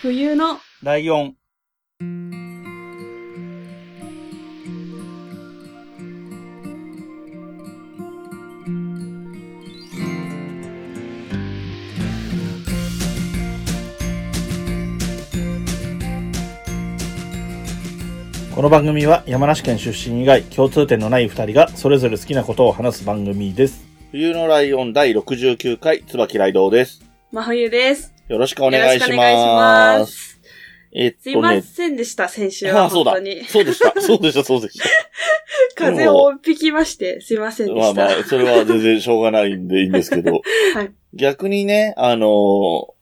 冬のライオン。この番組は山梨県出身以外共通点のない二人がそれぞれ好きなことを話す番組です。冬のライオン第69回、椿ライドウです。真冬です。よろしくお願いしま。ますす。えっすいまとね、せんでした、先週ああ、はそうだ本当に。。そうでした。そうでした、そうでした。風邪を引きまして、すいませんでした。まあまあ、それは全然しょうがないんでいいんですけど。はい逆にね、あのー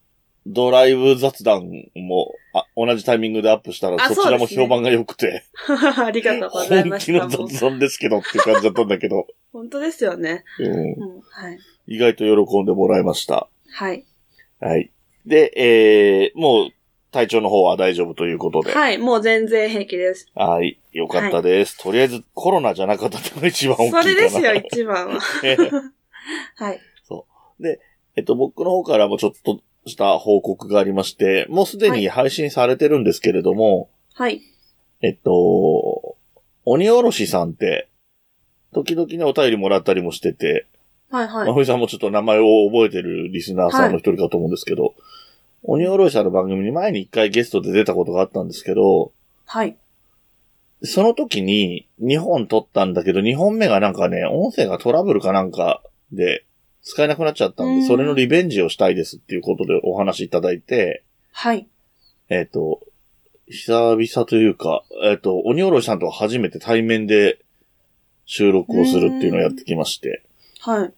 ドライブ雑談もあ同じタイミングでアップしたら、あそちらも評判が良くて、ありがとうござい本ました。気の雑談ですけどって感じだったんだけど、本当ですよね。うん、うん、はい。意外と喜んでもらいました。はい。はい。で、えー、もう体調の方は大丈夫ということで。はい、もう全然平気です。はい。よかったです。とりあえずコロナじゃなかったのが一番大きいかな。それですよ、一番は。はい。えっと、僕の方からもちょっとした報告がありまして、もうすでに配信されてるんですけれども、はい。えっと、鬼おろしさんって、時々ね、お便りもらったりもしてて、はい、はいまふ。みさんもちょっと名前を覚えてるリスナーさんの一人かと思うんですけど、鬼おろしさんの番組に前に一回ゲストで出たことがあったんですけど、はい。その時に2本撮ったんだけど、2本目がなんかね、音声がトラブルかなんかで使えなくなっちゃったんで、うんそれのリベンジをしたいですっていうことでお話いただいて、はい。えっ、と、久々というか、えっ、と、鬼おろしさんとは初めて対面で収録をするっていうのをやってきまして、はい。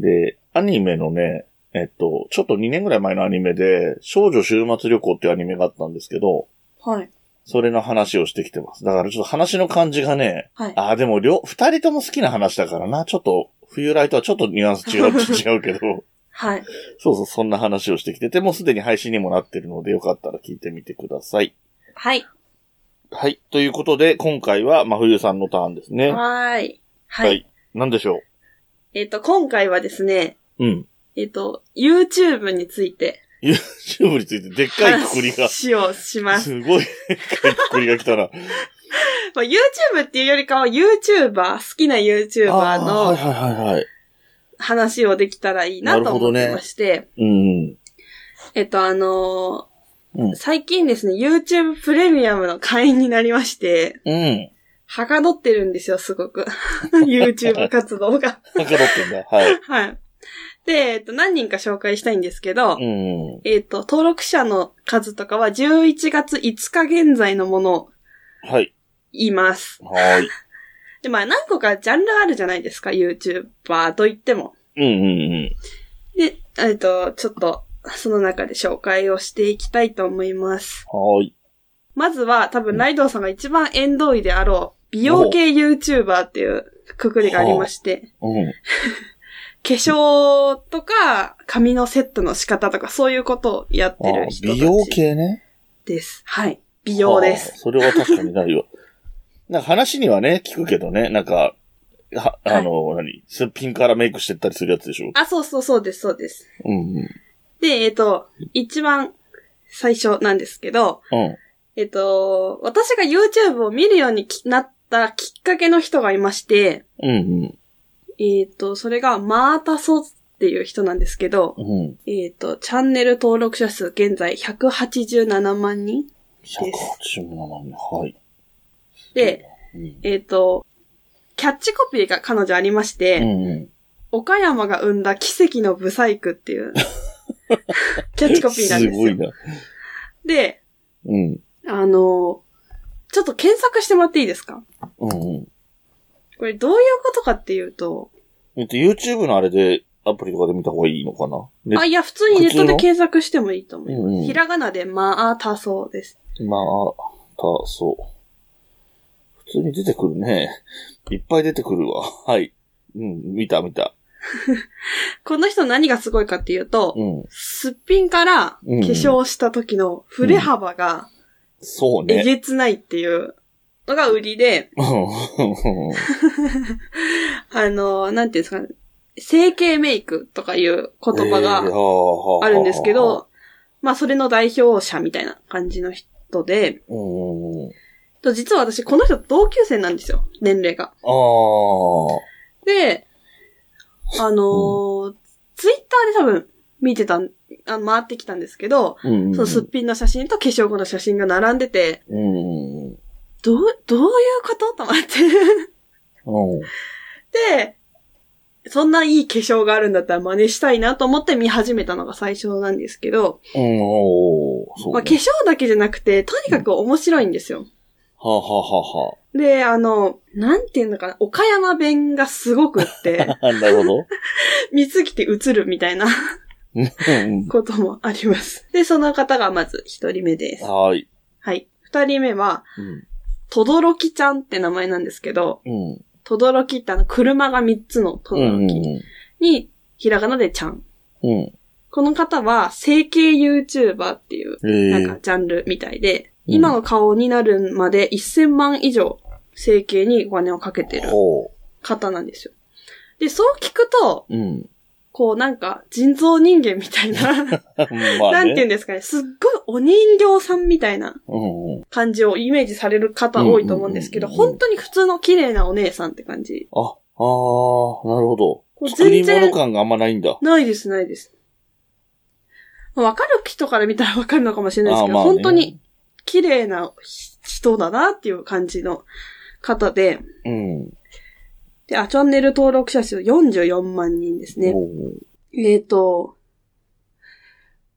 で、アニメのね、えっ、と、ちょっと2年ぐらい前のアニメで、少女週末旅行っていうアニメがあったんですけど、はい。それの話をしてきてます。だからちょっと話の感じがね、はい。ああ、でも両、二人とも好きな話だからな。ちょっと、冬来とはちょっとニュアンス違う、違うけど。はい。そうそう、そんな話をしてきてて、もうすでに配信にもなってるので、よかったら聞いてみてください。はい。はい。ということで、今回は真冬さんのターンですね。はい。はい。なんでしょえっと、今回はですね、う。うん。えっと、YouTube について YouTube についてでっかいくくりが、話をします。すごいでっかいくくりが来たな。まあ、YouTube っていうよりかは YouTuber、好きな YouTuber のはいはいはいはい。話をできたらいいなと思ってまして、うん。えっと、あのうんー最近ですね、YouTube プレミアムの会員になりまして、うん。はかどってるんですよ、すごく。YouTube 活動が。なんかどってんだ。はい。はい。で、えっと、何人か紹介したいんですけど、うん。えっと、登録者の数とかは11月5日現在のものをはい。言います。はい。で、まあ何個かジャンルあるじゃないですか、YouTuber と言っても。うんうんうん。で、えっと、ちょっと、その中で紹介をしていきたいと思います。はい。まずは、多分ライドウさんが一番縁遠いであろう、美容系 YouTuber っていうくくりがありまして、うん。化粧とか、髪のセットの仕方とか、そういうことをやってある人たち美容系ね。です。はい。美容ではあす。それは確かにないわ。なんか話にはね、聞くけどね、なんか、は、あの、何？すっぴんからメイクしてったりするやつでしょ？あ、そうそうそうです、そうです。うんうん。で、えっ、と、一番最初なんですけど、うん。えっ、と、私が YouTube を見るようにきなったきっかけの人がいまして、うんえっ、と、それがマータソっていう人なんですけどう、ん。うん。えっ、と、チャンネル登録者数現在187万人187万人。はい。で、うん。えっ、と、キャッチコピーが彼女ありまして、うんうん。岡山が生んだ奇跡のブサイクっていう キャッチコピーなんですよ。すごいな。で、うん。あの、ちょっと検索してもらっていいですか？うんうん。これどういうことかっていうと、えっと、YouTube のあれで、アプリとかで見た方がいいのかな？ねあ、いや、普通にネットで検索してもいいと思います。うんうんひらがなで、まあ、たそうです。まあ、た、そう。普通に出てくるね。いっぱい出てくるわ。はい。うん、見た見た。この人何がすごいかっていうと、うん。すっぴんから化うん粧した時の振れ幅がえそうね。げつないっていうのが売りで、うんあの、なんていうんですかね、整形メイクとかいう言葉えーがはあるんですけど、まあそれの代表者みたいな感じの人で、うん。と実は私この人と同級生なんですよ、年齢が。で、あのーツイッターで多分見てたん、あ回ってきたんですけど、うん。そのすっぴんの写真と化粧後の写真が並んでて、うん。うん。どう、どういうこと？と思って。うん。で、そんないい化粧があるんだったら真似したいなと思って見始めたのが最初なんですけど。まあ、化粧だけじゃなくて、とにかく面白いんですよ。はあ、はあはで、あの、なんていうのかな、岡山弁がすごくって、あはあ、なるほど。見つけて映るみたいなうんこともあります。で、その方がまず一人目です。はい。はい。二人目は、うん。とどろきちゃんって名前なんですけど、うん。とどろきってあの、車が三つのとうどろきん。に、ひらがなでちゃん。うん。この方は、整形 YouTuber っていう、ええなんかジャンルみたいで、うん今の顔になるまで1000万以上整形にお金をかけてるほ方なんですよ。で、そう聞くと、う。うん。こうなんか人造人間みたいな、まあね。なんて言うんですかね、すっごいお人形さんみたいな。感じをイメージされる方多いと思うんですけど、本当に普通の綺麗なお姉さんって感じ。あ、ああ、なるほど。作り全然物感があんまないんだ。ないです、ないです。まあわかる人から見たらわかるのかもしれないですけど、ね本当に綺麗な人だなっていう感じの方で、うん。で、あ、チャンネル登録者数44万人ですね。えっ、と、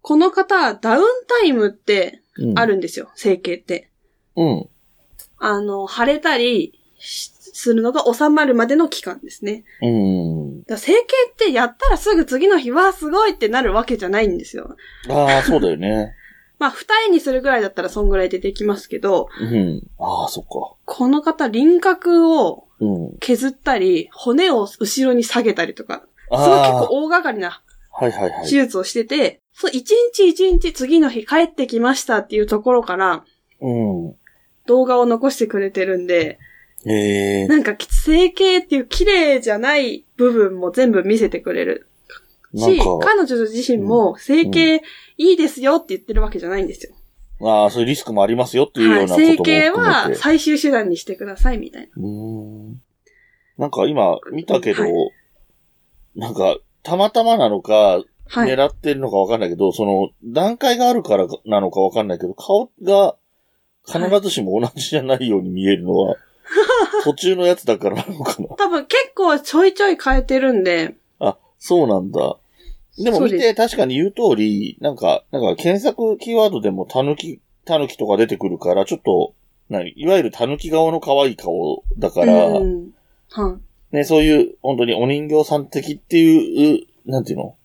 この方、ダウンタイムってうんあるんですよ、整形って。うん。あの、腫れたりしするのが収まるまでの期間ですね。うん。だ整形ってやったらすぐ次の日はすごいってなるわけじゃないんですよ。ああ、そうだよね。まあ、二重にするぐらいだったらそんぐらい出てきますけど、うん。ああ、そっか。この方輪郭をうん。削ったり、骨を後ろに下げたりとか、すごい結構大掛かりな。手術をしてて、そう、一日一日次の日帰ってきましたっていうところからうん。動画を残してくれてるんで、ええなんか整形っていう綺麗じゃない部分も全部見せてくれる。し、彼女自身も整形いいですよって言ってるわけじゃないんですよ。ああ、そういうリスクもありますよっていうようはい。なことも整形含めて。は最終手段にしてくださいみたいな。うーん。なんか今見たけど、はいなんか、たまたまなのか、はい。狙ってるのかわかんないけど、その、段階があるからなのかわかんないけど、顔が必ずしも同じじゃないように見えるのは、途中のやつだからなのかな。多分結構ちょいちょい変えてるんで、あ、そうなんだ。でも見て確かに言う通り、なんか、なんか検索キーワードでもタヌキ、タヌキとか出てくるから、ちょっと、何いわゆるタヌキ顔の可愛い顔だから、うん。はい。ね、そういう、本当にお人形さん的っていう、なんていうの？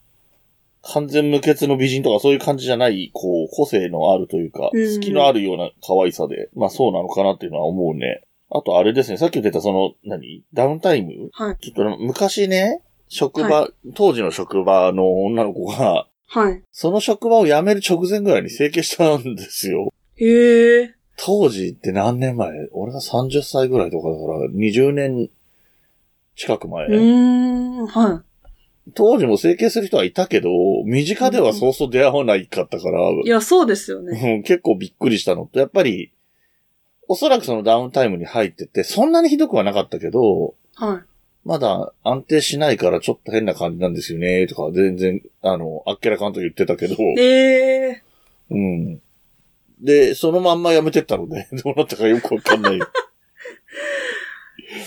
完全無欠の美人とかそういう感じじゃない、こう、個性のあるというか、うん隙のあるような可愛さで、まあそうなのかなっていうのは思うね。あとあれですね、さっき言ってたその、何？ダウンタイム？はい。ちょっと昔ね、職場、当時の職場の女の子が、はい。その職場を辞める直前ぐらいに整形したんですよ。へえ。当時って何年前？俺が30歳ぐらいとかだから、20年近く前。うーん。は当時も整形する人はいたけど、身近ではそうそう出会わないかったから、い。いや、そうですよね。うん結構びっくりしたのと、やっぱり、おそらくそのダウンタイムに入ってて、そんなにひどくはなかったけど、はまだ安定しないからちょっと変な感じなんですよね、とか全然、あの、あっけらかんと言ってたけど、い。ええ。うん。で、そのまんま辞めてったので、どうなったかよくわかんない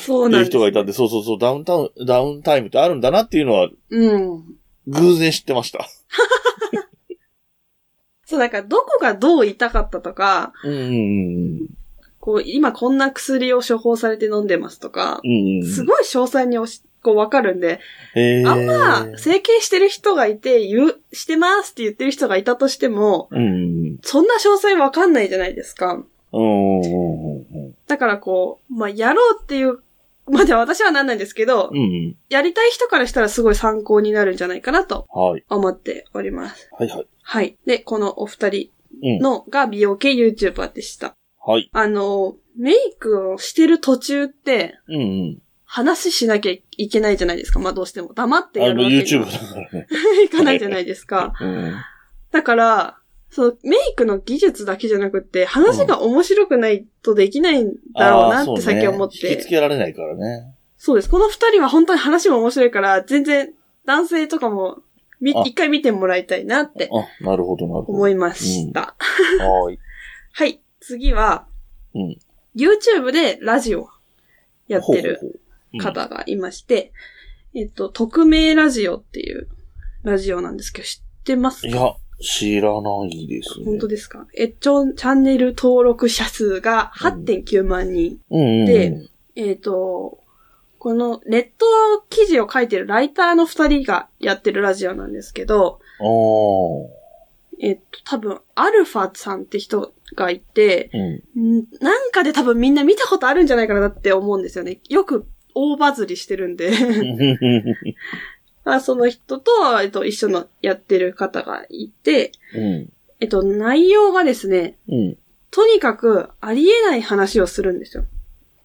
そうなんです。いう人がいたんで、そうそうそう、ダウンタウン、ダウンタイムってあるんだなっていうのは、うん。偶然知ってました。そう、なんか、どこがどう痛かったとか、うんうんうん。こう、今こんな薬を処方されて飲んでますとか、うんうん。すごい詳細におしこうわかるんで、あんま、整形してる人がいて、言う、してますって言ってる人がいたとしても、うんうんそんな詳細わかんないじゃないですか。だからこう、まあ、やろうっていう、までは私はなんないんですけど、うん。うんやりたい人からしたらすごい参考になるんじゃないかなとはい。思っております。はいはい。はい。で、このお二人うん。のが美容系 YouTuber でした。はい。あの、メイクをしてる途中って、うんうん。話しなきゃいけないじゃないですか。まあどうしても。黙ってやるわけに YouTube はだからね。いかないじゃないですか。うん。だから、そのメイクの技術だけじゃなくって、話が面白くないとできないんだろうなって最近思っあーそうね引きつて。けられないからね。そうです。この二人は本当に話も面白いから、全然男性とかもみあ一回見てもらいたいなってあ、なるほど、なるほど。思いました。はーい。はい。次は、うん。YouTube でラジオやってる方がいまして、えっと、匿名ラジオっていうラジオなんですけど、知ってますか？いや、知らないですね。本当ですか？えっと、チャンネル登録者数が8.9万人。うんうんえっ、と、このネット記事を書いてるライターの二人がやってるラジオなんですけど、えっ、と、多分、アルファさんって人がいて、うん。んなんかで多分みんな見たことあるんじゃないかなって思うんですよね。よく大バズりしてるんで。あ その人と、えっと、一緒のやってる方がいて、うん。えっと、内容がですね、うん。とにかくありえない話をするんですよ。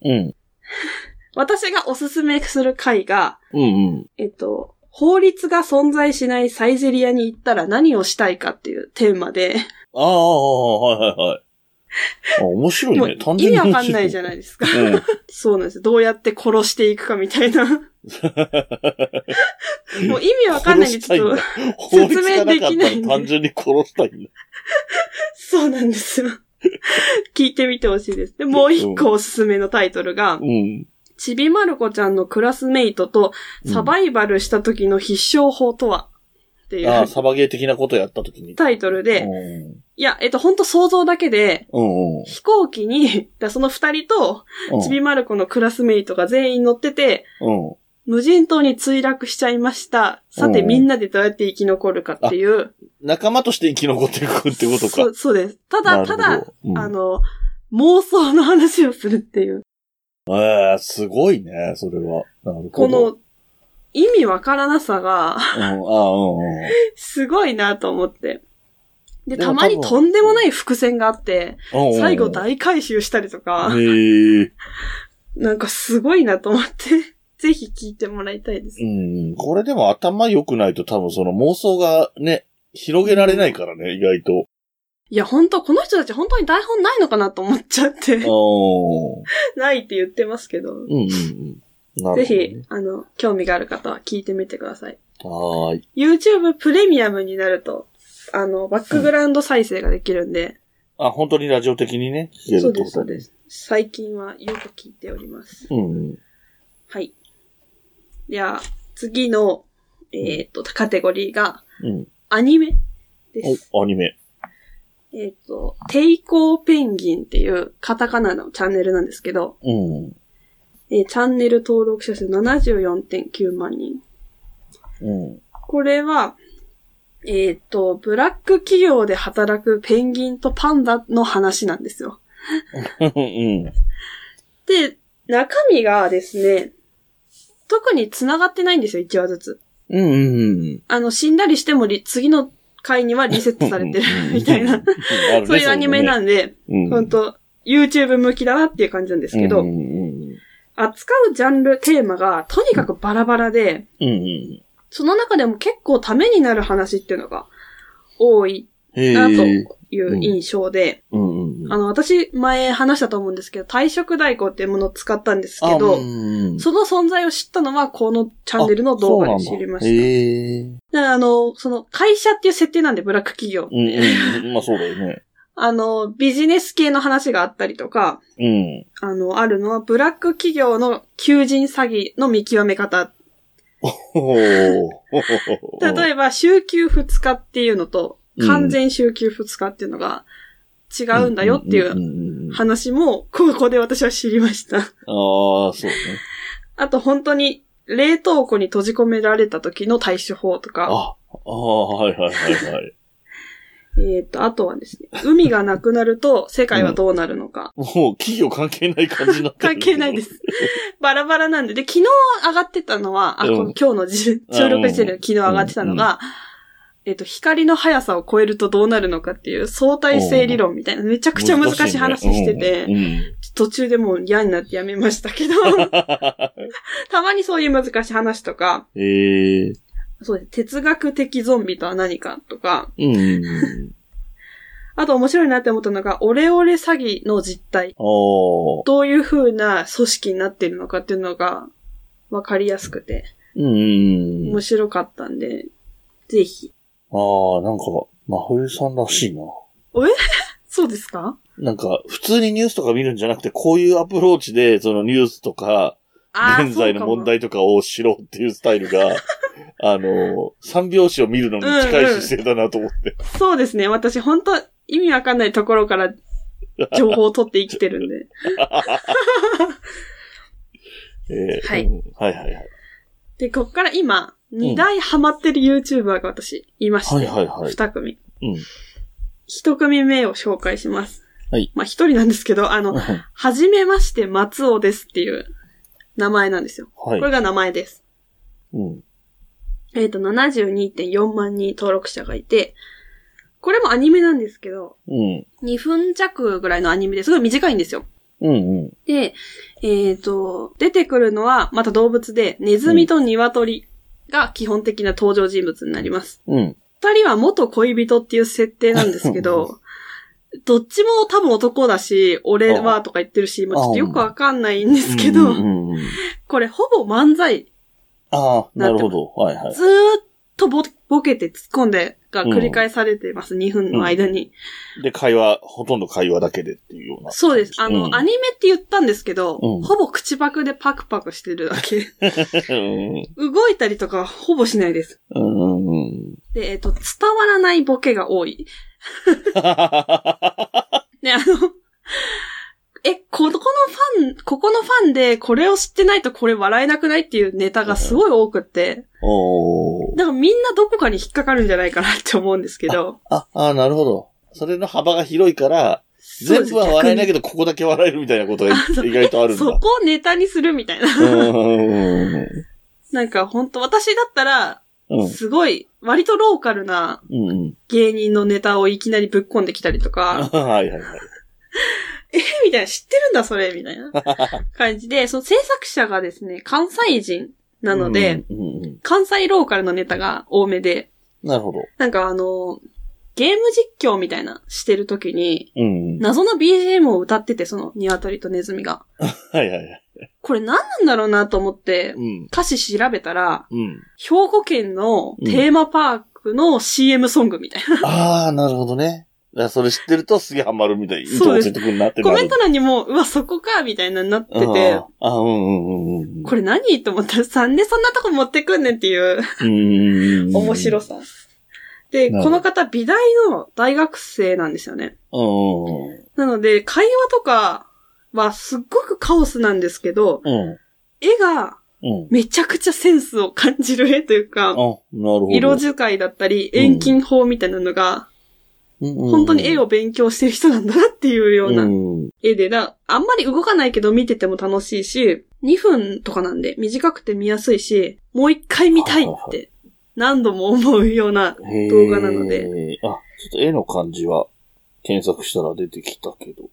うん。私がおすすめする回が、うん。うん。えっと、法律が存在しないサイゼリアに行ったら何をしたいかっていうテーマで、ああ、はいはいはい。あ、面白いね。単意味わかんないじゃない。ですか。うん。そうなんです。どうやって殺していくかみたいな。もう意味わかんないんで、ちょっと、説明できない単純に殺したいんだ。そうなんですよ。聞いてみてほしいです。で、もう一個おすすめのタイトルが、うん。ちびまる子ちゃんのクラスメイトとサバイバルした時の必勝法とは？っていああ、うサバゲー的なことやったときに。タイトルで、うん。いや、えっと、ほんと想像だけで。飛行機に、だその二人と、ちびまる子のクラスメイトが全員乗ってて、うん。無人島に墜落しちゃいました。さて、うんみんなでどうやって生き残るかっていう。仲間として生き残っていくってことか。そう、そうです。ただ、ただ、うん、あの、妄想の話をするっていう。ええすごいね、それは。なるほど。この、意味わからなさが、うん、ああ、うんうん。すごいなと思って。で、でもたまに多分とんでもない伏線があって、うんうん最後大回収したりとか、へえ。なんかすごいなと思って、ぜひ聞いてもらいたいですう。ん。これでも頭良くないと多分その妄想がね、広げられないからね、意外と。いや、本当この人たち本当に台本ないのかなと思っちゃって、ないって言ってますけど、うんうんうん。なぜるほどねひ、あの、興味がある方は聞いてみてください。はーい。YouTube プレミアムになると、あの、バックグラウンド再生ができるんで、あ、本当にラジオ的にね、聞けるそうです、ってことそうです。最近はよく聞いております。うんうん。はい。では、次の、えっ、と、カテゴリーが、うん。アニメです。お、アニメ。えっ、と、抵抗ペンギンっていうカタカナのチャンネルなんですけど、うん。えーチャンネル登録者数74.9万人。うん。これは、えっ、と、ブラック企業で働くペンギンとパンダの話なんですよ。うん。で、中身がですね、特に繋がってないんですよ、1話ずつ。うんうんうん。あの、死んだりしてもリ次の回にはリセットされてる みたいな、そういうアニメなんで、んほん。と、YouTube 向きだなっていう感じなんですけど、扱うジャンル、テーマがとにかくバラバラで。その中でも結構ためになる話っていうのが多いへなとえ。いう印象で、うんうんうん。あの、私前話したと思うんですけど、退職代行っていうものを使ったんですけあど、うんその存在を知ったのはこのチャンネルの動画で知りました。へえ。だからあの、その会社っていう設定なんで、ブラック企業って。うんうん。まあそうだよね。あの、ビジネス系の話があったりとか、うん。あの、あるのは、ブラック企業の求人詐欺の見極め方。例えば、週休2日っていうのと、うん完全週休2日っていうのが違うんだよっていうんんんあ話も、ここで私は知りました。あ、そうね。あと、本当に、冷凍庫に閉じ込められた時の対処法とか、あ、ああ、はいはいはいはい。えっ、と、あとはですね、海がなくなると世界はどうなるのか。もう企業関係ない感じになってる。関係ないで。す。バラバラなんで。で、昨日上がってたのは、あ、うん今日のじ収録してる昨日上がってたのが、えっと、光の速さを超えるとどうなるのかっていう相対性理論みたいな、めちゃくちゃ難しい話してて、うんうん。途中でもう嫌になってやめましたけど、たまにそういう難しい話とか、ええそうです。哲学的ゾンビとは何かとか、うん。うん。あと面白いなって思ったのが、オレオレ詐欺の実態。どういう風な組織になってるのかっていうのが、わかりやすくて、うん。面白かったんで、ぜひ。ああ、なんか、真冬さんらしいな。そうですか？なんか、普通にニュースとか見るんじゃなくて、こういうアプローチで、そのニュースとか、現在の問題とかを知ろうっていうスタイルが、あの、三拍子を見るのに近い姿勢だなと思って。そうかもそうですね。私本当意味わかんないところから情報を取って生きてるんで。えーはいうんはいはいはい。で、こっから今、二大ハマってる YouTuber が私、いまして、はいはいはい。二組。うん。一組目を紹介します。はい。まあ一人なんですけど、あの、はじめまして松尾ですっていう名前なんですよ。はいこれが名前です。うん。えっ、と、72.4万人登録者がいて、これもアニメなんですけど、うん。2分弱ぐらいのアニメですごい短いんですよ。うんうん。で、えっ、と、出てくるのはまた動物で、ネズミと鶏が基本的な登場人物になります。うん。二人は元恋人っていう設定なんですけど、どっちも多分男だし、俺はとか言ってるし、もうちょっとよくわかんないんですけど、これほぼ漫才、ああ、なるほど。はいはい。ずーっとボボケて突っ込んでが繰り返されてます、2分の間に。で、会話、ほとんど会話だけでっていうような。そうです。あの、うんアニメって言ったんですけど、うんほぼ口パクでパクパクしてるだけ。うん。動いたりとかはほぼしないです。うんうん。で、えっ、と、伝わらないボケが多い。ね、あの、え、この、このファン、ここのファンでこれを知ってないとこれ笑えなくないっていうネタがすごい多くって、おー。だからみんなどこかに引っかかるんじゃないかなって思うんですけど、あ、あなるほど。それの幅が広いから、全部は笑えないけど、ここだけ笑えるみたいなことが意外とあるんだ。そこをネタにするみたいな。うん。なんか本当私だったら、うん。すごい、割とローカルな。芸人のネタをいきなりぶっ込んできたりとか、はいはいはい。えみたいな、知ってるんだそれみたいな 感じで、その制作者がですね、関西人なので、うんうんうん、関西ローカルのネタが多めで、なるほど。なんかあの、ゲーム実況みたいなしてる時に、うんうん。謎の BGM を歌ってて、その鶏とネズミが。はいはいはい。これ何なんだろうなと思って、うん。歌詞調べたら、うん。兵庫県のテーマパークの CM ソングみたいな。ああ、なるほどね。だそれ知ってるとすげえハマるみたい。いいとこついてくるなってなる。コメント欄にも、うわ、そこかみたいなになってて、ああ、うんうんうんうん。これ何？と思ったら、なんでそんなとこ持ってくんねんっていううん。面白さ。で、この方、美大の大学生なんですよね。うん。なので、会話とかはすっごくカオスなんですけど、うん。絵がうん。めちゃくちゃセンスを感じる絵というあ、か、なるほど。色使いだったり、遠近法みたいなのが、本本当に絵を勉強してる人なんだなっていうようなうん。絵で、だあんまり動かないけど見てても楽しいし、2分とかなんで短くて見やすいし、もう一回見たいって何度も思うような動画なので。あ、ちょっと絵の感じは検索したら出てきたけど。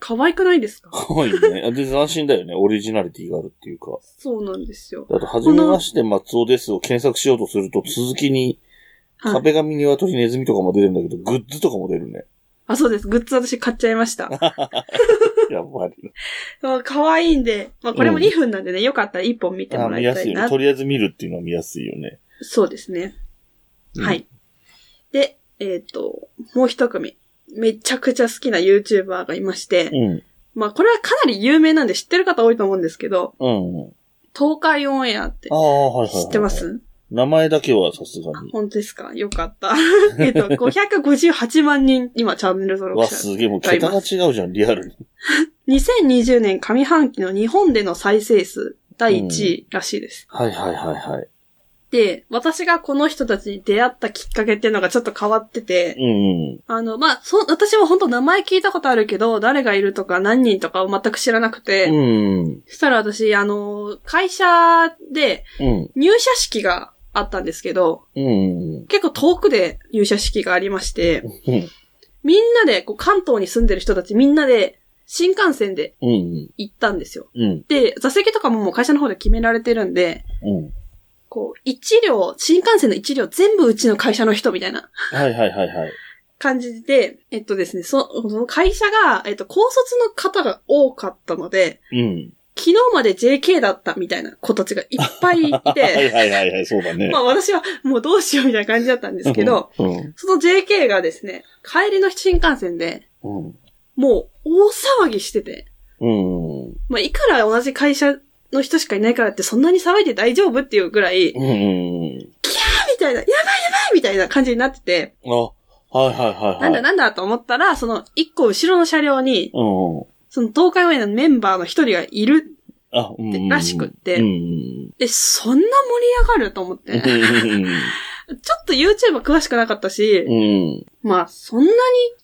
可愛くないですか？かわいいね。あで、斬新だよね。オリジナリティがあるっていうか。そうなんですよ。あと、はじめまして松尾ですを検索しようとすると、続きに、はい。壁紙、鶏、ネズミとかも出るんだけど、グッズとかも出るね。あ、そうです。グッズ私買っちゃいました。やっぱり。そう可愛いんで、まあこれもうん2分なんでね、よかったら1本見てあもら見やすいよね。いたいな。とりあえず見るっていうのは見やすいよね。そうですね。うんはい。で、えっ、と、もう一組。めちゃくちゃ好きな YouTuber がいまして、うん。まあこれはかなり有名なんで知ってる方多いと思うんですけど、うん。東海オンエアってああ、はいはいはい。知ってます？名前だけはさすがに。本当ですか？よかった。えっと、558万人、今チャンネル登録わ、者。すげえ、もう桁が違うじゃん、リアルに。2020年上半期の日本での再生数第1位らしいです。はいはいはいはい。で、私がこの人たちに出会ったきっかけっていうのがちょっと変わってて、うんうん。あの、まあ、そう、私は本当名前聞いたことあるけど、誰がいるとか何人とかを全く知らなくて、うん。そしたら私、あの、会社でうん。入社式があったんですけど、うん。結構遠くで入社式がありまして、うん。みんなで、こう関東に住んでる人たちみんなで、新幹線でうん。行ったんですよ。うん。で、座席とかももう会社の方で決められてるんで、うん。こう、一両、新幹線の一両全部うちの会社の人みたいなはいはいはいはい。感じで、えっとですね、そその会社が、えっと、高卒の方が多かったので、うん。昨日まで JK だったみたいな子たちがいっぱいい はいて、はいはいはい、そうだね。まあ私はもうどうしようみたいな感じだったんですけど、うん。その JK がですね、帰りの新幹線で、うん。もう大騒ぎしてて、うん。まあいくら同じ会社の人しかいないからってそんなに騒いで大丈夫っていうぐらい、うん。うん。みたいな、やばいやばいみたいな感じになってて、あ、はいはいはいはい。なんだなんだと思ったら、その一個後ろの車両に、うん。その東海オンエアのメンバーの一人がいる。あ、うん。らしくってうん。え、そんな盛り上がると思って。ちょっと YouTube 詳しくなかったし、うん。まあそんなに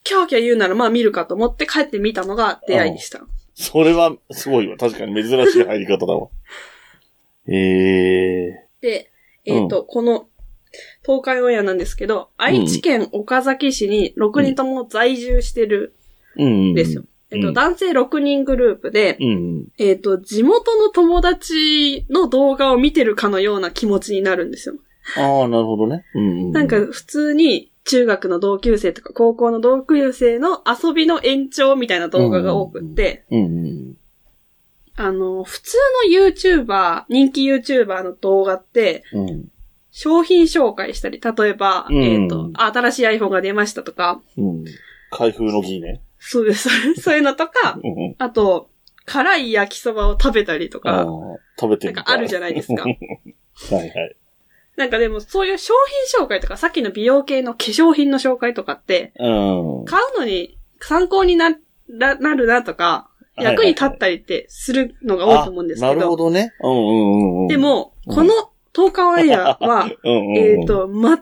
キャーキャー言うならまあ見るかと思って帰ってみたのが出会いでした。それは、すごいわ。確かに珍しい入り方だわ。ええで、えっ、と、この東海オンエアなんですけど、愛知県岡崎市に6人とも在住してるうん。んですよ。えっと、うん男性6人グループで、うん。えっ、と、地元の友達の動画を見てるかのような気持ちになるんですよ。ああ、なるほどね。うん。なんか、普通に中学の同級生とか高校の同級生の遊びの延長みたいな動画が多くって、うん。あの、普通の YouTuber、人気 YouTuber の動画って、うん。商品紹介したり、例えば、うんえっ、と、新しい iPhone が出ましたとか、うん。開封の儀ね。そうです、そういうのとか、うん。あと、辛い焼きそばを食べたりとああか、、食べてみたなんかあるじゃないですか。はいはい。なんかでもそういう商品紹介とか、さっきの美容系の化粧品の紹介とかって、うん。買うのに参考にならなるなとか、役に立ったりってするのが多いと思うんですけあなるほど、どね。うんうんうんうん。で、も、この10日オンエアは、うんうんうん、えっと、全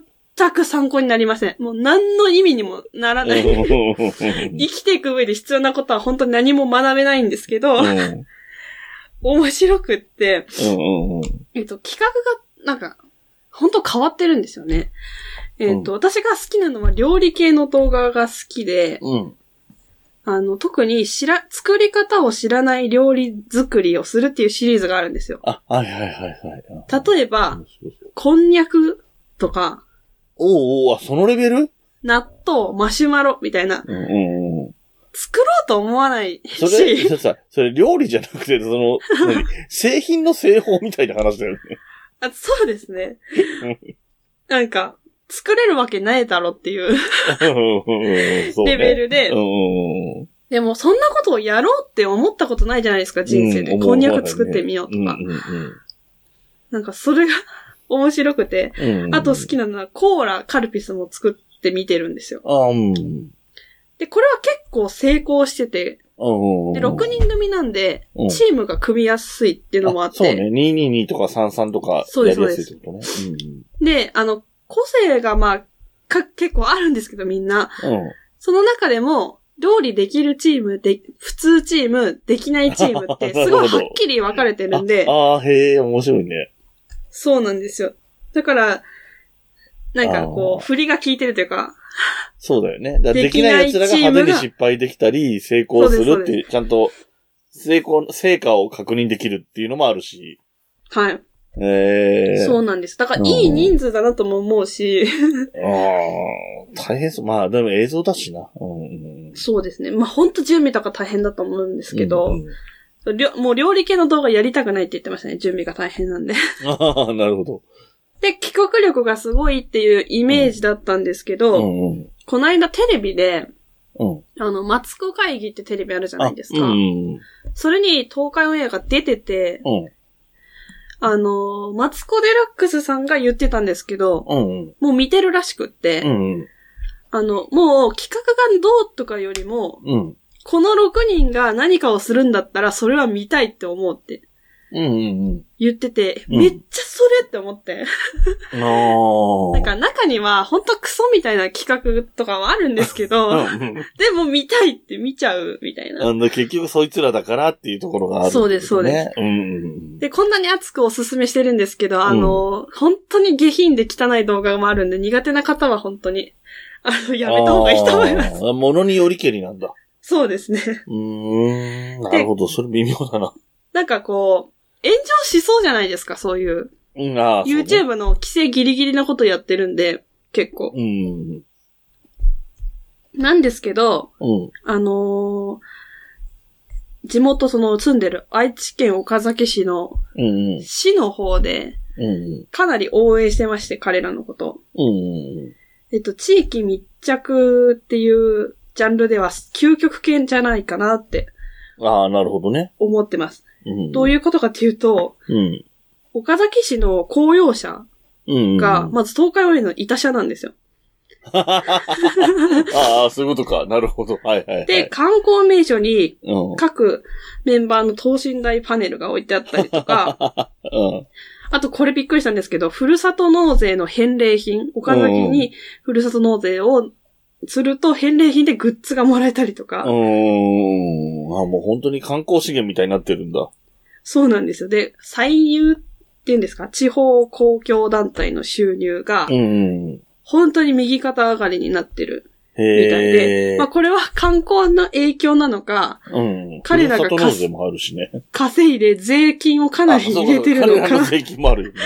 く参考になりません。もう何の意味にもならない。生きていく上で必要なことは本当に何も学べないんですけど、面白くって。えっと、企画が、なんか、本当変わってるんですよね。えっと、私が好きなのは料理系の動画が好きで、うん。あの、特に知ら、作り方を知らない料理作りをするっていうシリーズがあるんですよ。あ、はいはいはいはい。例えば、こんにゃくとか、おうおうあ、そのレベル？納豆、マシュマロみたいな、うんうんうん。作ろうと思わないそれ、し、それさ、それ料理じゃなくて、その、何？製品の製法みたいな話だよね。あそうですね。なんか、作れるわけないだろっていうレベルでうんうんうん。でも、そんなことをやろうって思ったことないじゃないですか、人生で。うんこんにゃく作ってみようとか。うんうんなんか、それが面白くて。うんうん。あと好きなのは、コーラ、カルピスも作ってみてるんですよ。あうん。で、これは結構成功してて、うんうん。で、6人組なんでうん、チームが組みやすいっていうのもあって、そうね。222とか33とかそうですやりやすいってことね。で、あの、個性がまあ、か、結構あるんですけど、みんな。うんうん。その中でも、料理できるチーム、で、普通チーム、できないチームって、すごいはっきり分かれてるんで、ああー、へえ、面白いね。そうなんですよ。だから、なんかこう、振りが効いてるというか、そうだよね。でできない奴らが派手に失敗できたり、成功するっていう、ちゃんと、成功、成果を確認できるっていうのもあるし。はい。ええそうなんです。だから、うんいい人数だなとも思うし、ああ、大変そう。まあ、でも映像だしな。うんうん。そうですね。まあ、ほんと準備とか大変だと思うんですけど、うんうんりょもう料理系の動画やりたくないって言ってましたね。準備が大変なんで。ああ、なるほど。で、帰国力がすごいっていうイメージだったんですけど、うんうん。この間テレビで、うん。あの、マツコ会議ってテレビあるじゃないですか。あうん。それに東海オンエアが出てて、うん。あの、マツコデラックスさんが言ってたんですけど、うんうん。もう見てるらしくって、うんあの、もう企画がどうとかよりも、うん。うん。この6人が何かをするんだったら、それは見たいって思うってうんうん言ってて、うんめっちゃそれって思って。うん。ああ。なんか中には、ほんとクソみたいな企画とかはあるんですけど、うんうん、でも見たいって見ちゃうみたいな。あの、結局そいつらだからっていうところがある、。そうですそうですうんうんで、こんなに熱くおすすめしてるんですけど、あの、本当に下品で汚い動画もあるんで、苦手な方は本当に、あの、やめた方がいいと思います。あーものによりけりなんだ。そうですね。うーん。なるほど。それ微妙だな。なんかこう、炎上しそうじゃないですか、そういう。うん、ああ。そうね YouTube の規制ギリギリなことやってるんで、結構。うん。なんですけど、うん。あのー地元その住んでる愛知県岡崎市のうんうん。市の方で、うんかなり応援してまして、彼らのこと。うん。うん。えっと、地域密着っていうジャンルでは究極系じゃないかなってああ、なるほどね。思ってます。うん。どういうことかっていうと、うん。岡崎市の公用車うん。が、まず東海オンエアの板車なんですよ。ああ、そういうことか。なるほど。はいはい、はい。で、、観光名所にうん。各メンバーの等身大パネルが置いてあったりとか、うん。あとこれびっくりしたんですけど、ふるさと納税の返礼品、岡崎にふるさと納税をすると返礼品でグッズがもらえたりとか、うーん。あもう本当に観光資源みたいになってるんだ。そうなんですよ。で、最優っていうんですか、地方公共団体の収入がう、ん。本当に右肩上がりになってるへみたいえで、。まあこれは観光の影響なのか、うん。彼らが。稼いで税金をかなり入れてるのかあそうそう彼らの、税金もあるよね。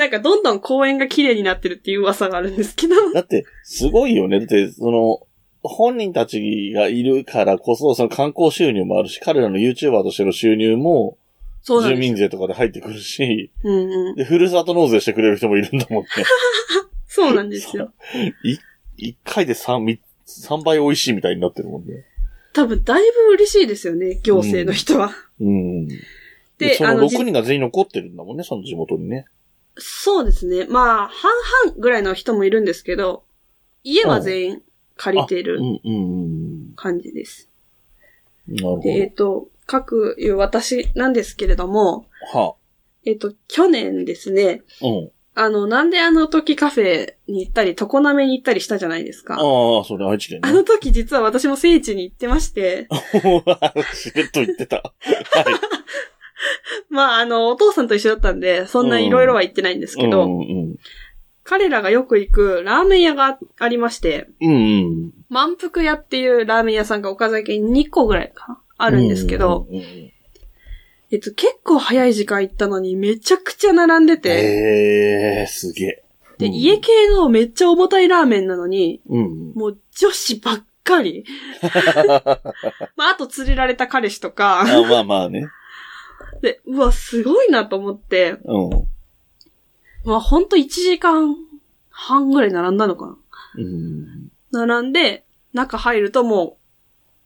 なんかどんどん公園が綺麗になってるっていう噂があるんですけど、だって、すごいよね。だって、その、本人たちがいるからこそ、その観光収入もあるし、彼らの YouTuber としての収入も、住民税とかで入ってくるし、うんうん。で、ふるさと納税してくれる人もいるんだもんね。そうなんですよ。一回で三み三倍美味しいみたいになってるもんね。多分だいぶ嬉しいですよね、行政の人は。うん。でで、そのあのじ6人が全員残ってるんだもんね、その地元にね。そうですね。まあ、半々ぐらいの人もいるんですけど、家は全員借りているうん、うん、感じです。うん。なるほど。で、えっ、と、各いう私なんですけれども、はえっ、と、去年ですね、うん。あの、なんであの時カフェに行ったり、常滑に行ったりしたじゃないですか。ああ、それ愛知県ね。あの時実は私も聖地に行ってまして、しれっと言ってた。はい。まあ、あの、お父さんと一緒だったんで、そんないろいろは行ってないんですけど、うんうん。彼らがよく行くラーメン屋がありまして、うんうん。満腹屋っていうラーメン屋さんが岡崎に2個ぐらいかなあるんですけど、うんうんうん。えっと、結構早い時間行ったのにめちゃくちゃ並んでて、へえー、すげえ。で、うん家系のめっちゃ重たいラーメンなのに、うん。もう女子ばっかり。まあ、あと連れられた彼氏とか、あまあまあね。で、うわ、すごいなと思って、うん。まあ、ほんと1時間半ぐらい並んだのかうん。な。並んで、中入るとも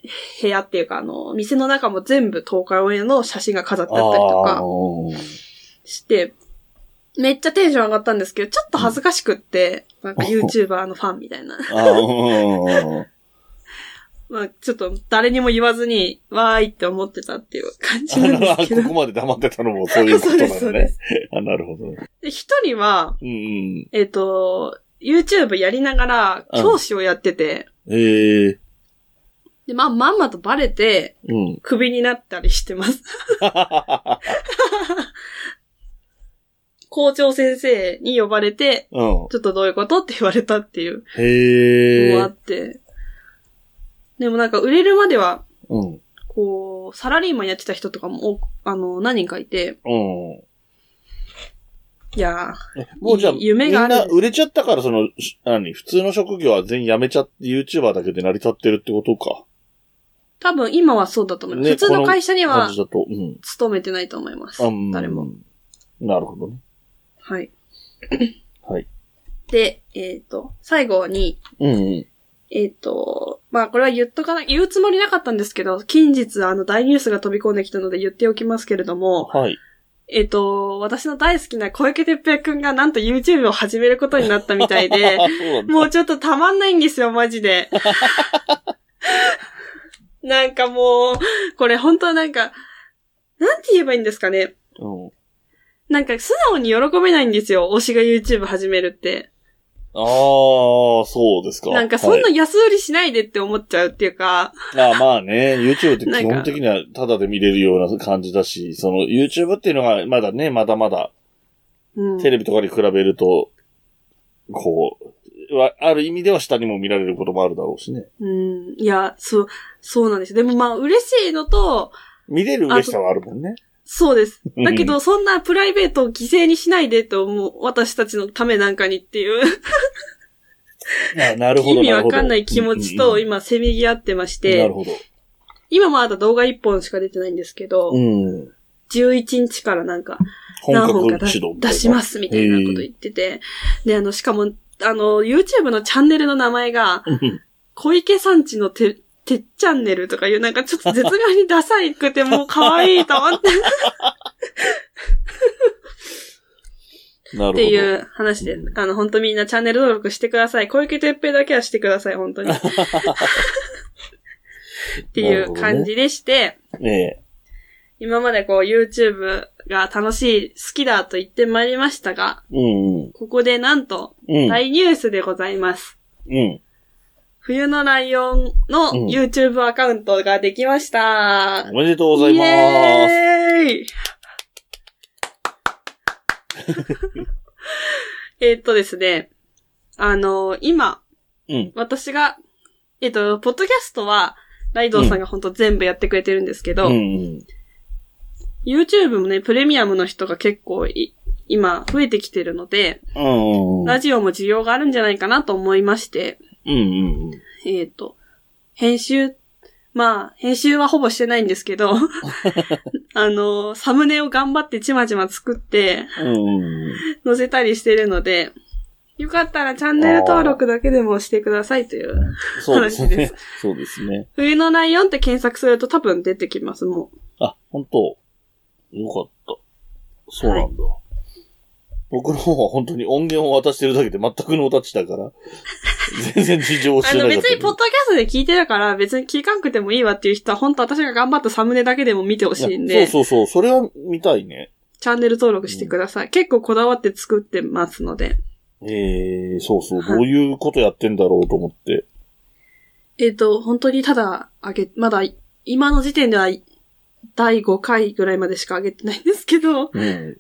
う、部屋っていうか、あの、店の中も全部東海オンエアの写真が飾ってあったりとかして、めっちゃテンション上がったんですけど、ちょっと恥ずかしくって、なんか YouTuber のファンみたいな。まあ、ちょっと誰にも言わずに、わーいって思ってたっていう感じなんですけど。ここまで黙ってたのもそういうことなそうですそうでのね。あ、なるほどね。で、一人は、うんうん。えっ、と、YouTube やりながら教師をやってて、ええで、まあ、まんまとバレて、うん。クビになったりしてます。校長先生に呼ばれて、うん。ちょっとどういうことって言われたっていうへえのもあって。でもなんか売れるまでは、うん。こう、サラリーマンやってた人とかも多く、あの、何人かいて、うん。いやもうじゃあ、みん夢があるな売れちゃったから、その、し何？普通の職業は全員辞めちゃって YouTuber だけで成り立ってるってことか。ー、多分今はそうだと思います。ね普通の会社には感じだと。うん。勤めてないと思います。うん誰も。。なるほどね。はい。はい。で、えっ、と、最後に、うんうん。えっ、と、まあこれは言っとかな、言うつもりなかったんですけど、近日あの大ニュースが飛び込んできたので言っておきますけれども、はい。えっ、と、私の大好きな小池徹平くんがなんと YouTube を始めることになったみたいで、もうちょっとたまんないんですよ、マジで。なんかもう、これ本当なんか、なんて言えばいいんですかね。うん。なんか素直に喜べないんですよ、推しが YouTube 始めるって。ああ、そうですか。なんかそんはない安売りしないでって思っちゃうっていうか、あまあね、YouTube って基本的にはタダで見れるような感じだし、その YouTube っていうのがまだね、まだまだうん。テレビとかに比べると、こう、わある意味では下にも見られることもあるだろうしね。うん。いや、そう、そうなんです。でもまあ嬉しいのと、見れる嬉しさはあるもんね。そうです。うんだけど、そんなプライベートを犠牲にしないでと思う、私たちのためなんかにっていう。あなるほど。意味わかんない気持ちとうん今せめぎ合ってましうんなてる、ほど。今まだ動画1本しか出てないんですけど、うん。11日からなんか本何本か出しますみたいなこと言ってて、で、あの、しかも、あの、YouTube のチャンネルの名前が、うん小池さんちのて、てっチャンネルとかいうなんかちょっと絶妙にダサいくてもう可愛いと思ってなるほど。っていう話で、あの、本当みんなチャンネル登録してください。小池徹平だけはしてください、本当に。っていう感じでして、ね今までこう YouTube が楽しい、好きだと言ってまいりましたが、え。うんここでなんとうん。うん。大ニュースでございます。うん。冬のライオンのうん YouTube アカウントができました。おめでとうございイます。エーイ えーっとですね、あの今、うん。私が、えっと、ポッドキャストは、ライドウさんが本当全部やってくれてるんですけど、うん。YouTube もね、プレミアムの人が結構い今増えてきてるので、うん。うん。ラジオも需要があるんじゃないかなと思いまして、うん。うん。えっ、と、編集、まあ、編集はほぼしてないんですけど、あの、サムネを頑張ってちまちま作ってうん。載せたりしてるので、よかったらチャンネル登録だけでもしてくださいという。そうです話でね。そうですね。冬のライオンって検索すると多分出てきます、もう。あ、本当よかった。そうなんだ。僕の方は本当に音源を渡してるだけで全くノータッチだから、全然事情をしあのてなかったけど。別にポッドキャストで聞いてるから別に聞かんくてもいいわっていう人は本当私が頑張ったサムネだけでも見てほしいんいで、やそうそうそう。それは見たいね。チャンネル登録してください。結構こだわって作ってますので。ええそうそう。はいどういうことやってんだろうと思って。えっ、と、本当にただ上げ、まだ今の時点では第5回ぐらいまでしか上げてないんですけど、うん。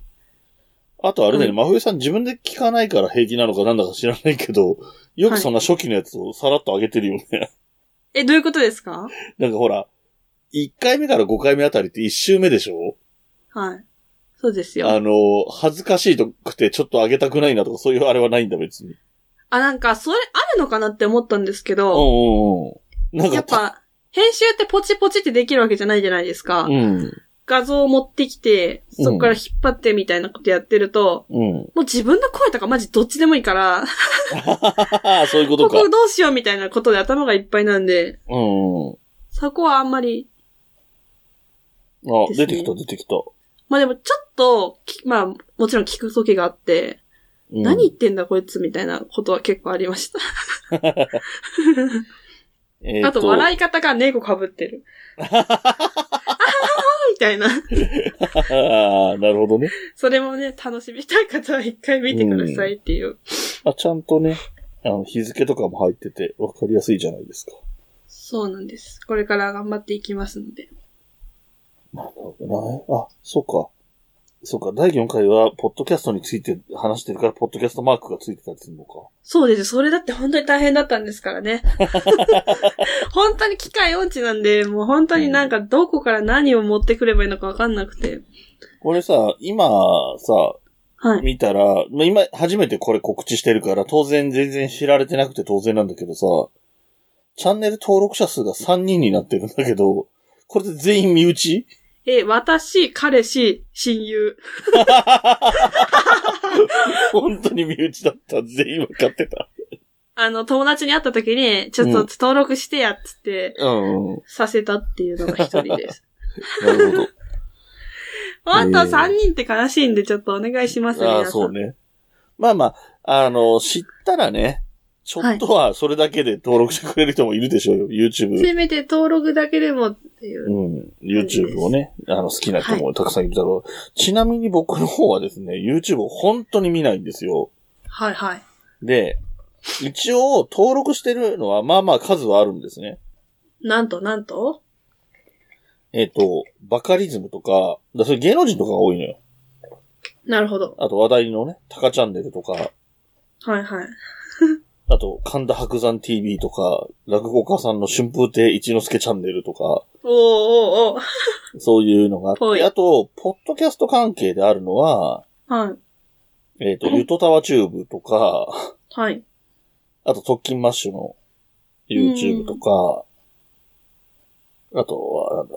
あとあれだよね、うん真冬さん自分で聞かないから平気なのかなんだか知らないけど、よくそんな初期のやつをさらっと上げてるよね。え、どういうことですか？なんかほら、1回目から5回目あたりって1周目でしょ？はい。そうですよ。あの、恥ずかしいとくてちょっと上げたくないなとかそういうあれはないんだ別に。あ、なんか、それあるのかなって思ったんですけうんど、うんうん。なんか、やっぱ、編集ってポチポチってできるわけじゃないじゃないですか。うん。画像を持ってきて、そこから引っ張ってみたいなことやってると、うん。もう自分の声とかマジどっちでもいいから、そういうことか。ここどうしようみたいなことで頭がいっぱいなんで、うんうん。そこはあんまり、ね出てきた出てきた。まあでもちょっと、きまあもちろん聞く時があって、うん何言ってんだこいつみたいなことは結構ありました。えーあと笑い方が猫被ってる。みたいな。ああ、なるほどね。それもね、楽しみたい方は一回見てくださいっていう。あ、ちゃんとね、あの、日付とかも入ってて、わかりやすいじゃないですか。そうなんです。これから頑張っていきますので。なるほどな。あ、そうか。そうか。第4回は、ポッドキャストについて話してるから、ポッドキャストマークがついてたりするのか。そうです。それだって本当に大変だったんですからね。本当に機械音痴なんで、もう本当になんかどこから何を持ってくればいいのかわかんなくて。これさ、今さ、はい。見たら、まあ、今、初めてこれ告知してるから、当然全然知られてなくて当然なんだけどさ、チャンネル登録者数が3人になってるんだけど、これで全員身内？え、私、彼氏、親友。本当に身内だった。全員分かってた。あの、友達に会った時に、ちょっと登録してやっつって、うんうん。させたっていうのが一人です。なるほど。あとえー三人って悲しいんで、ちょっとお願いします、ああ。そうね。まあまあ、あの、知ったらね、ちょっとはそれだけで登録してくれる人もいるでしょうよ。YouTube。せめて登録だけでもっていうう。ん。YouTube をね、あの、好きな人もたくさんいるだろう。ちなみに僕の方はですね、YouTube を本当に見ないんですよ。はいはい。で、一応登録してるのはまあまあ数はあるんですね。なんとなんと？えっ、と、バカリズムとか、だそれ芸能人とかが多いのよ。なるほど。あと話題のね、タカチャンネルとか、はいはい。あと、神田伯山 TV とか、落語家さんの春風亭一之輔チャンネルとか、おーおーおー。そういうのがあっはい。て、あと、ポッドキャスト関係であるのは、はい。えっ、と、ゆとたわチューブとか、はい。あと、特勤マッシュの YouTube とか、あとは、なんだ、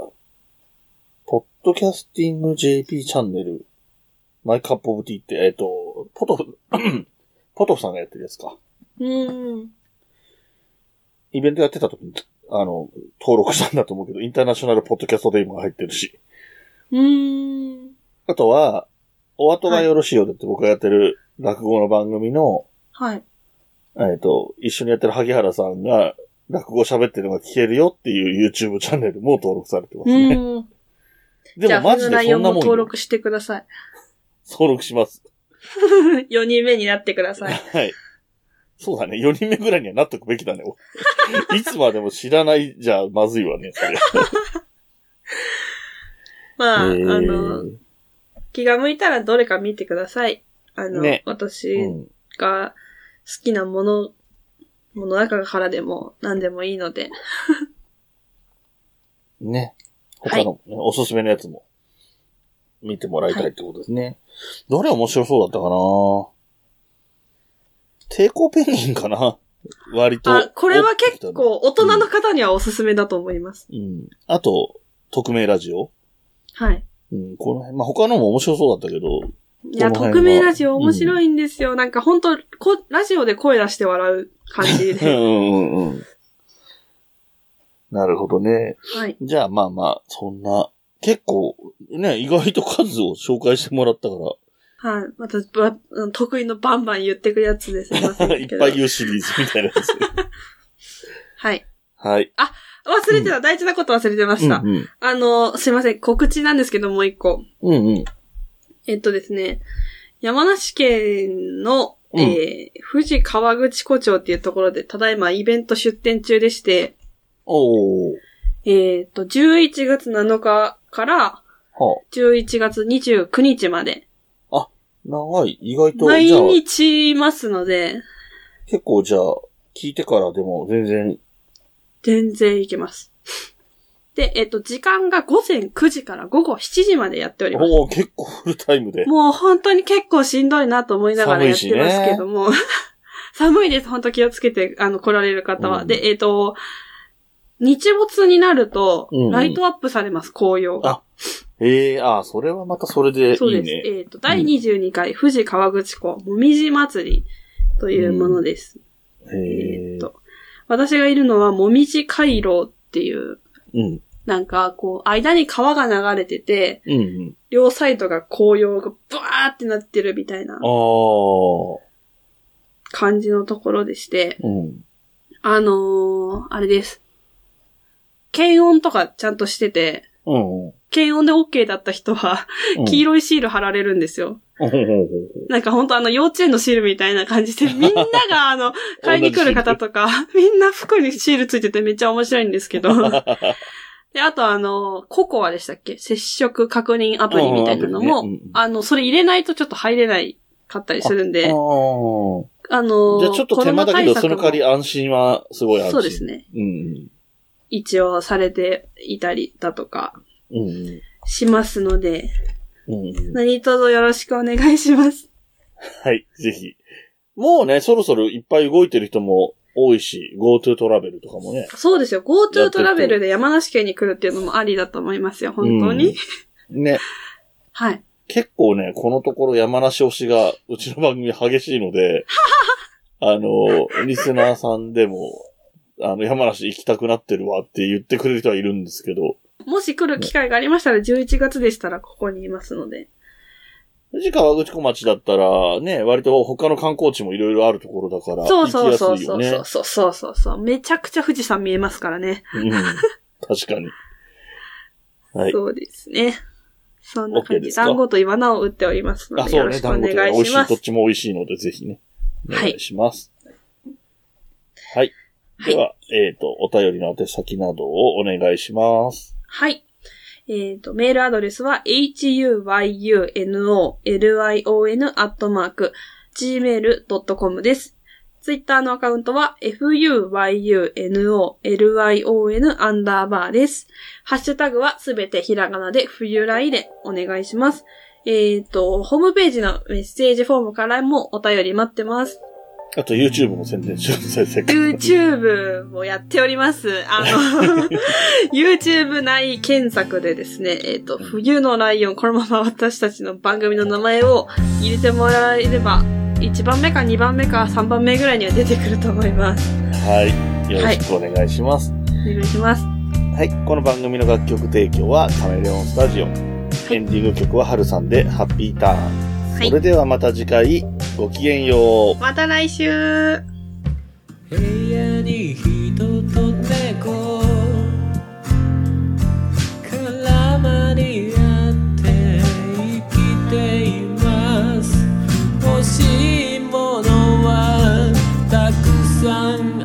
podcasting JP チャンネル、 My Cup of Tea って、えっ、と、ポトフ、ポトフさんがやってるやつか。うん。イベントやってた時に、あの、登録したんだと思うけど、 International Podcast Day も入ってるし。うん。あとは、お後がよろしいようでって僕がやってる落語の番組の、はい。えっ、と、一緒にやってる萩原さんが落語喋ってるのが聞けるよっていう YouTube チャンネルも登録されてますね。うん。でもマジでそんなもんよ登録してください。登録します。4人目になってください。はい。そうだね。4人目ぐらいにはなっとくべきだね。いつまでも知らないじゃまずいわね、それ。まあ、えーあの、気が向いたらどれか見てください。あの、ね私うん。が好きなもの、もの中からでも何でもいいので。ね。他の、ねおすすめのやつも見てもらいたいってことですね。どれ面白そうだったかな？抵抗ペンギンかな？割と。あ、これは結構大人の方にはおすすめだと思います。うん。あと、匿名ラジオ？はい。うん、この辺、まあ、他のも面白そうだったけど、いや、匿名ラジオ面白いんですよ。なんか本当こ、ラジオで声出して笑う感じ うんで。うんうんうん。なるほどね。はい。じゃあまあまあ、そんな、結構、ね、意外と数を紹介してもらったかはい。また、ば得意のバンバン言ってくるやつですい。いっぱい言うシリーズみたいなやつ。はい。はい。忘れてた、大事なこと忘れてました。うんうん。あの、すいません。告知なんですけど、もう一個。うんうん。えっとですね、山梨県の、うんえー、富士河口湖町っていうところで、ただいまイベント出店中でして、おー。えっと、11月7日からは11月29日まで、あ。長い。意外と、毎日いますので、結構じゃあ、聞いてからでも全然、全然いけます。で、えっと、時間が午前9時から午後7時までやっております。おー、結構フルタイムで。もう本当に結構しんどいなと思いながらやってますけども。寒い です。本当気をつけて、あの、来られる方は。うんで、えっ、と、日没になるとうんうん、ライトアップされます、紅葉が。あええああ、それはまたそれでいいね。そうです。えっ、と、第22回富士河口湖もみじ祭りというものです。へええっ、と、私がいるのはもみじ回廊っていう、うん。なんか、こう、間に川が流れてて、うんうん。両サイドが紅葉がブワーってなってるみたいな。感じのところでして、うん。あのー、あれです。検温とかちゃんとしてて、うんうん。検温で OK だった人は、うん黄色いシール貼られるんですよ。なんか本当あの幼稚園のシールみたいな感じで、みんながあの、買いに来る方とか、みんな服にシールついててめっちゃ面白いんですけど。で、あとあの、ココアでしたっけ？接触確認アプリみたいなのも、うんうんうんあの、それ入れないとちょっと入れないかったりするんで、ああのあ。じゃあちょっと手間だけど、その代わりあ安心はすごい安心。そうです。ね。うん一応されていたりだとかしますので、うん。うん。何卒よろしくお願いします。はい、ぜひ。もうね、そろそろいっぱい動いてる人も多いし、GoTo トラベルとかもね。そうですよ。GoTo トラベルで山梨県に来るっていうのもありだと思いますよ。本当に。ね。はい。結構ね、このところ山梨推しが、うちの番組激しいので、あの、リスナーさんでも、あの、山梨行きたくなってるわって言ってくれる人はいるんですけど、もし来る機会がありましたら、11月でしたらここにいますので。富士川口湖町だったら、ね、割と他の観光地もいろいろあるところだから、そうそうそう行きやすいよね。そうそうそうそうそうそう。めちゃくちゃ富士山見えますからね。うん。確かに。はい。そうですね。そんな感じ。団子と岩菜を打っておりますのあ、で、そうね、よろしくお団子と願美味しい。いします。どっちも美味しいので、ぜひね。お願いします。はい。はいでは、えっ、と、お便りの宛先などをお願いします。はい。えっ、と、メールアドレスは、huyunolion.gmail.com です。ツイッターのアカウントは、fuyunolion アンダーバーです。ハッシュタグはすべてひらがなで冬来でお願いします。えっ、と、ホームページのメッセージフォームからもお便り待ってます。あと YouTube も宣伝しようぜ、せっかく。YouTube もやっております。あの、YouTube 内検索でですね、えっ、と、冬のライオン、このまま私たちの番組の名前を入れてもらえれば、1番目か2番目か3番目ぐらいには出てくると思います。はい。よろしくお願いします。お願いします。はい。この番組の楽曲提供はカメレオンスタジオ。エンディング曲はハルさんでハッピーターン。はいそれではまた次回、ごきげんよう。また来週。部屋に人と猫絡まり合って生きています欲しいものはたくさん